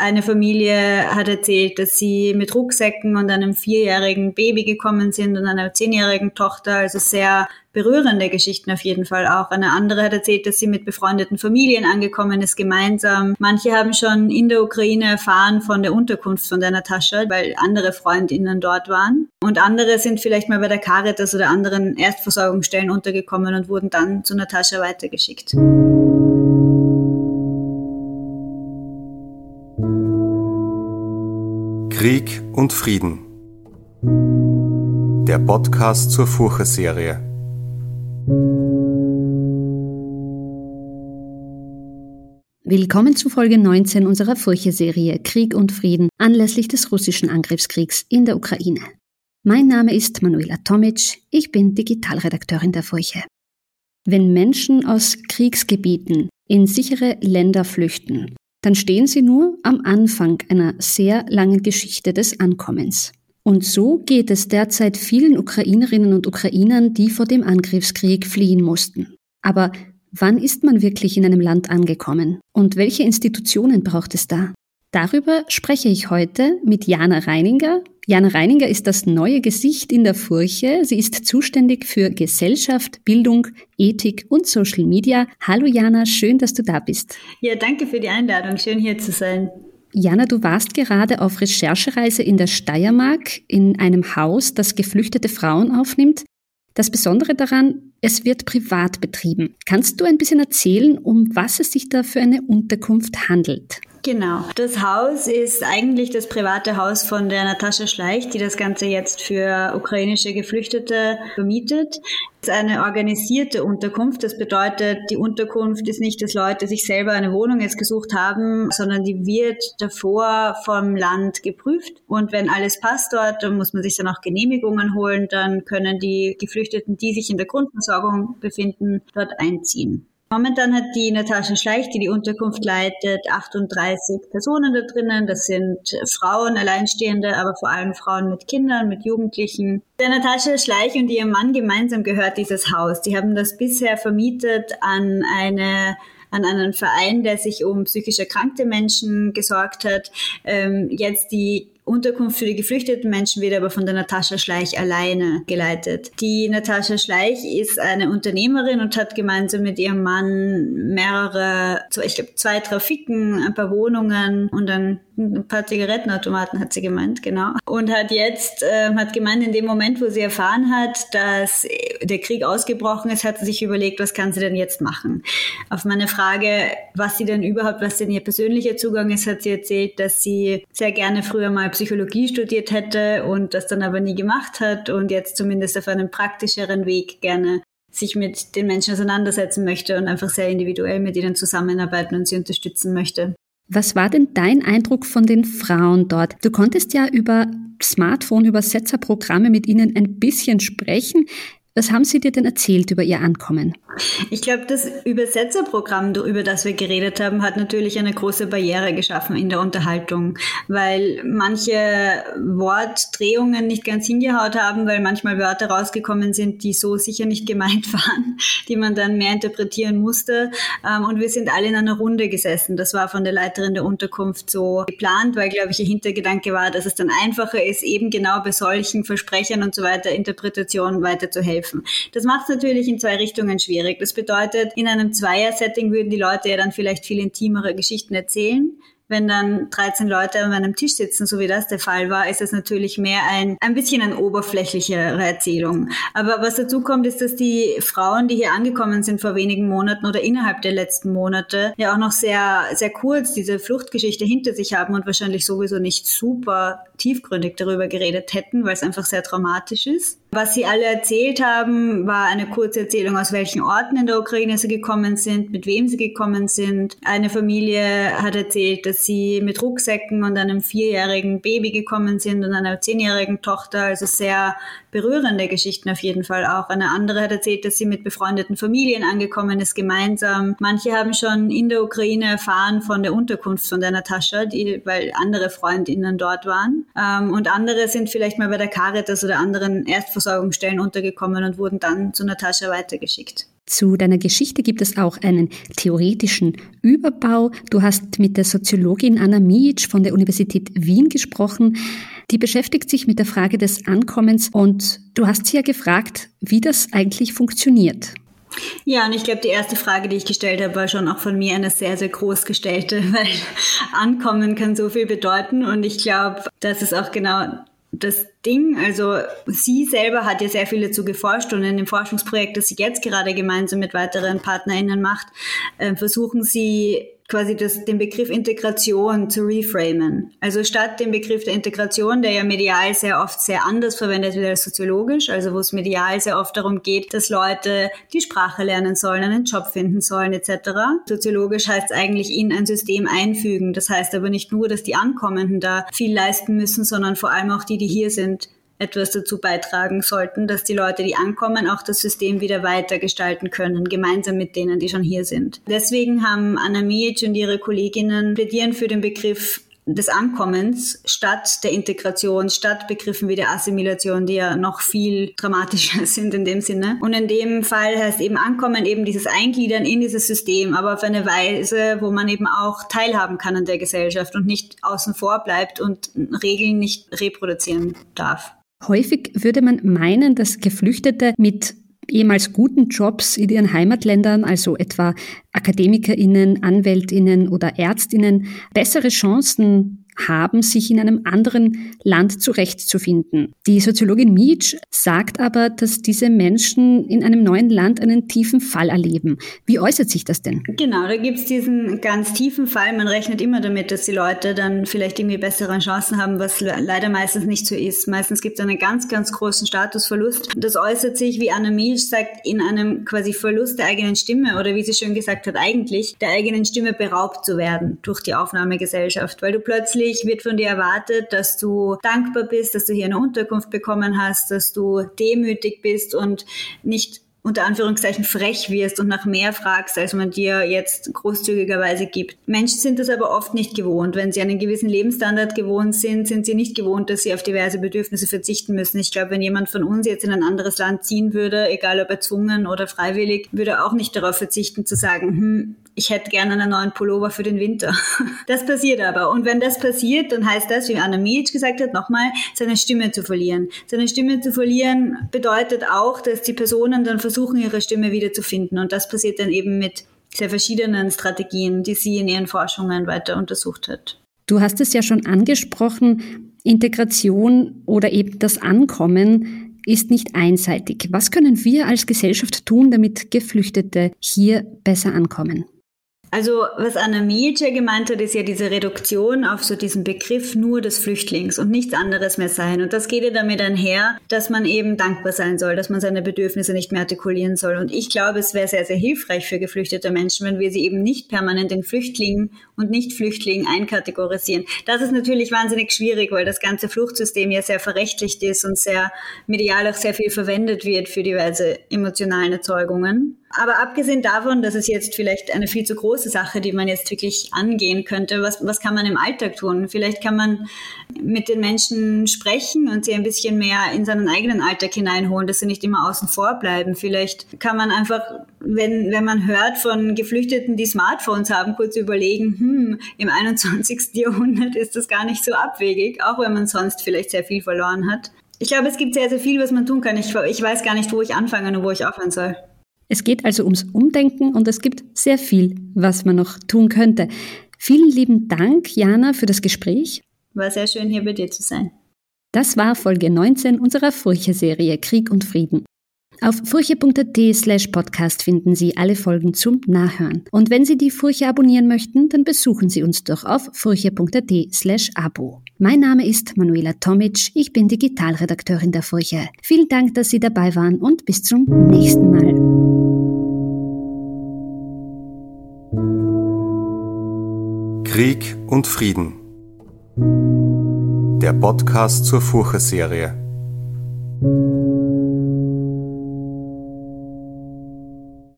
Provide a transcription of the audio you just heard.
Eine Familie hat erzählt, dass sie mit Rucksäcken und einem vierjährigen Baby gekommen sind und einer zehnjährigen Tochter. Also sehr berührende Geschichten auf jeden Fall auch. Eine andere hat erzählt, dass sie mit befreundeten Familien angekommen ist, gemeinsam. Manche haben schon in der Ukraine erfahren von der Unterkunft von der Natascha, weil andere Freundinnen dort waren. Und andere sind vielleicht mal bei der Caritas oder anderen Erstversorgungsstellen untergekommen und wurden dann zu Natascha weitergeschickt. Krieg und Frieden. Der Podcast zur Furche-Serie. Willkommen zu Folge 19 unserer Furche-Serie Krieg und Frieden anlässlich des russischen Angriffskriegs in der Ukraine. Mein Name ist Manuela Tomic, ich bin Digitalredakteurin der Furche. Wenn Menschen aus Kriegsgebieten in sichere Länder flüchten, dann stehen sie nur am Anfang einer sehr langen Geschichte des Ankommens. Und so geht es derzeit vielen Ukrainerinnen und Ukrainern, die vor dem Angriffskrieg fliehen mussten. Aber wann ist man wirklich in einem Land angekommen? Und welche Institutionen braucht es da? Darüber spreche ich heute mit Jana Reininger. Jana Reininger ist das neue Gesicht in der Furche. Sie ist zuständig für Gesellschaft, Bildung, Ethik und Social Media. Hallo Jana, schön, dass du da bist. Ja, danke für die Einladung. Schön hier zu sein. Jana, du warst gerade auf Recherchereise in der Steiermark in einem Haus, das geflüchtete Frauen aufnimmt. Das Besondere daran, es wird privat betrieben. Kannst du ein bisschen erzählen, um was es sich da für eine Unterkunft handelt? Genau. Das Haus ist eigentlich das private Haus von der Natascha Schleich, die das Ganze jetzt für ukrainische Geflüchtete vermietet. Es ist eine organisierte Unterkunft. Das bedeutet, die Unterkunft ist nicht, dass Leute sich selber eine Wohnung jetzt gesucht haben, sondern die wird davor vom Land geprüft. Und wenn alles passt dort, dann muss man sich dann auch Genehmigungen holen. Dann können die Geflüchteten, die sich in der Grundversorgung befinden, dort einziehen. Momentan hat die Natascha Schleich, die die Unterkunft leitet, 38 Personen da drinnen. Das sind Frauen, Alleinstehende, aber vor allem Frauen mit Kindern, mit Jugendlichen. Der Natascha Schleich und ihr Mann gemeinsam gehört dieses Haus. Die haben das bisher vermietet an eine an einen Verein, der sich um psychisch erkrankte Menschen gesorgt hat. Ähm, jetzt die Unterkunft für die geflüchteten Menschen wird aber von der Natascha Schleich alleine geleitet. Die Natascha Schleich ist eine Unternehmerin und hat gemeinsam mit ihrem Mann mehrere, ich glaube zwei Trafiken, ein paar Wohnungen und ein, ein paar Zigarettenautomaten hat sie gemeint, genau. Und hat jetzt, äh, hat gemeint, in dem Moment, wo sie erfahren hat, dass der Krieg ausgebrochen ist, hat sie sich überlegt, was kann sie denn jetzt machen? Auf meine Frage, was sie denn überhaupt, was denn ihr persönlicher Zugang ist, hat sie erzählt, dass sie sehr gerne früher mal Psychologie studiert hätte und das dann aber nie gemacht hat und jetzt zumindest auf einem praktischeren Weg gerne sich mit den Menschen auseinandersetzen möchte und einfach sehr individuell mit ihnen zusammenarbeiten und sie unterstützen möchte. Was war denn dein Eindruck von den Frauen dort? Du konntest ja über Smartphone-Übersetzerprogramme mit ihnen ein bisschen sprechen. Was haben Sie dir denn erzählt über Ihr Ankommen? Ich glaube, das Übersetzerprogramm, über das wir geredet haben, hat natürlich eine große Barriere geschaffen in der Unterhaltung, weil manche Wortdrehungen nicht ganz hingehaut haben, weil manchmal Wörter rausgekommen sind, die so sicher nicht gemeint waren, die man dann mehr interpretieren musste. Ähm, und wir sind alle in einer Runde gesessen. Das war von der Leiterin der Unterkunft so geplant, weil, glaube ich, ihr Hintergedanke war, dass es dann einfacher ist, eben genau bei solchen Versprechern und so weiter Interpretationen weiterzuhelfen helfen. Das macht es natürlich in zwei Richtungen schwierig. Das bedeutet, in einem Zweier-Setting würden die Leute ja dann vielleicht viel intimere Geschichten erzählen wenn dann 13 Leute an einem Tisch sitzen, so wie das der Fall war, ist es natürlich mehr ein, ein bisschen eine oberflächlichere Erzählung. Aber was dazu kommt, ist, dass die Frauen, die hier angekommen sind vor wenigen Monaten oder innerhalb der letzten Monate, ja auch noch sehr, sehr kurz diese Fluchtgeschichte hinter sich haben und wahrscheinlich sowieso nicht super tiefgründig darüber geredet hätten, weil es einfach sehr traumatisch ist. Was sie alle erzählt haben, war eine kurze Erzählung, aus welchen Orten in der Ukraine sie gekommen sind, mit wem sie gekommen sind. Eine Familie hat erzählt, dass sie mit Rucksäcken und einem vierjährigen Baby gekommen sind und einer zehnjährigen Tochter. Also sehr berührende Geschichten auf jeden Fall auch. Eine andere hat erzählt, dass sie mit befreundeten Familien angekommen ist, gemeinsam. Manche haben schon in der Ukraine erfahren von der Unterkunft von der Natascha, die, weil andere Freundinnen dort waren. Ähm, und andere sind vielleicht mal bei der Caritas oder anderen Erstversorgungsstellen untergekommen und wurden dann zu Natascha weitergeschickt. Zu deiner Geschichte gibt es auch einen theoretischen Überbau. Du hast mit der Soziologin Anna Mijic von der Universität Wien gesprochen. Die beschäftigt sich mit der Frage des Ankommens und du hast sie ja gefragt, wie das eigentlich funktioniert. Ja, und ich glaube, die erste Frage, die ich gestellt habe, war schon auch von mir eine sehr, sehr groß gestellte, weil Ankommen kann so viel bedeuten. Und ich glaube, das ist auch genau das Ding. Also sie selber hat ja sehr viel dazu geforscht und in dem Forschungsprojekt, das sie jetzt gerade gemeinsam mit weiteren PartnerInnen macht, äh, versuchen sie quasi das, den Begriff Integration zu reframen. Also statt dem Begriff der Integration, der ja medial sehr oft sehr anders verwendet wird als soziologisch, also wo es medial sehr oft darum geht, dass Leute die Sprache lernen sollen, einen Job finden sollen etc. Soziologisch heißt es eigentlich in ein System einfügen. Das heißt aber nicht nur, dass die Ankommenden da viel leisten müssen, sondern vor allem auch die, die hier sind, etwas dazu beitragen sollten, dass die Leute, die ankommen, auch das System wieder weiter gestalten können, gemeinsam mit denen, die schon hier sind. Deswegen haben Anna Mijic und ihre Kolleginnen plädieren für den Begriff des Ankommens statt der Integration, statt Begriffen wie der Assimilation, die ja noch viel dramatischer sind in dem Sinne. Und in dem Fall heißt eben Ankommen eben dieses Eingliedern in dieses System, aber auf eine Weise, wo man eben auch teilhaben kann an der Gesellschaft und nicht außen vor bleibt und Regeln nicht reproduzieren darf. Häufig würde man meinen, dass Geflüchtete mit ehemals guten Jobs in ihren Heimatländern, also etwa Akademikerinnen, Anwältinnen oder Ärztinnen, bessere Chancen haben, sich in einem anderen Land zurechtzufinden. Die Soziologin Mietsch sagt aber, dass diese Menschen in einem neuen Land einen tiefen Fall erleben. Wie äußert sich das denn? Genau, da gibt es diesen ganz tiefen Fall. Man rechnet immer damit, dass die Leute dann vielleicht irgendwie bessere Chancen haben, was leider meistens nicht so ist. Meistens gibt es einen ganz, ganz großen Statusverlust. Das äußert sich, wie Anna Mietsch sagt, in einem quasi Verlust der eigenen Stimme oder wie sie schon gesagt hat, eigentlich der eigenen Stimme beraubt zu werden durch die Aufnahmegesellschaft, weil du plötzlich Natürlich wird von dir erwartet, dass du dankbar bist, dass du hier eine Unterkunft bekommen hast, dass du demütig bist und nicht unter Anführungszeichen frech wirst und nach mehr fragst, als man dir jetzt großzügigerweise gibt. Menschen sind das aber oft nicht gewohnt. Wenn sie einen gewissen Lebensstandard gewohnt sind, sind sie nicht gewohnt, dass sie auf diverse Bedürfnisse verzichten müssen. Ich glaube, wenn jemand von uns jetzt in ein anderes Land ziehen würde, egal ob erzwungen oder freiwillig, würde auch nicht darauf verzichten zu sagen, hm, ich hätte gerne einen neuen Pullover für den Winter. Das passiert aber. Und wenn das passiert, dann heißt das, wie Anna Mijic gesagt hat, nochmal, seine Stimme zu verlieren. Seine Stimme zu verlieren bedeutet auch, dass die Personen dann versuchen, ihre Stimme wieder zu finden. Und das passiert dann eben mit sehr verschiedenen Strategien, die sie in ihren Forschungen weiter untersucht hat. Du hast es ja schon angesprochen, Integration oder eben das Ankommen ist nicht einseitig. Was können wir als Gesellschaft tun, damit Geflüchtete hier besser ankommen? Also was Anna Mietje gemeint hat, ist ja diese Reduktion auf so diesen Begriff nur des Flüchtlings und nichts anderes mehr sein. Und das geht ja damit einher, dass man eben dankbar sein soll, dass man seine Bedürfnisse nicht mehr artikulieren soll. Und ich glaube, es wäre sehr, sehr hilfreich für geflüchtete Menschen, wenn wir sie eben nicht permanent in Flüchtlingen und Nicht-Flüchtlingen einkategorisieren. Das ist natürlich wahnsinnig schwierig, weil das ganze Fluchtsystem ja sehr verrechtlicht ist und sehr medial auch sehr viel verwendet wird für diverse emotionalen Erzeugungen. Aber abgesehen davon, das ist jetzt vielleicht eine viel zu große Sache, die man jetzt wirklich angehen könnte, was, was kann man im Alltag tun? Vielleicht kann man mit den Menschen sprechen und sie ein bisschen mehr in seinen eigenen Alltag hineinholen, dass sie nicht immer außen vor bleiben. Vielleicht kann man einfach, wenn, wenn man hört von Geflüchteten, die Smartphones haben, kurz überlegen, hm, im 21. Jahrhundert ist das gar nicht so abwegig, auch wenn man sonst vielleicht sehr viel verloren hat. Ich glaube, es gibt sehr, sehr viel, was man tun kann. Ich, ich weiß gar nicht, wo ich anfangen und wo ich aufhören soll. Es geht also ums Umdenken und es gibt sehr viel, was man noch tun könnte. Vielen lieben Dank, Jana, für das Gespräch. War sehr schön, hier bei dir zu sein. Das war Folge 19 unserer Furche-Serie Krieg und Frieden. Auf furche.at slash podcast finden Sie alle Folgen zum Nachhören. Und wenn Sie die Furche abonnieren möchten, dann besuchen Sie uns doch auf furche.at slash abo. Mein Name ist Manuela Tomic, ich bin Digitalredakteurin der Furche. Vielen Dank, dass Sie dabei waren und bis zum nächsten Mal. Krieg und Frieden. Der Podcast zur Furche-Serie.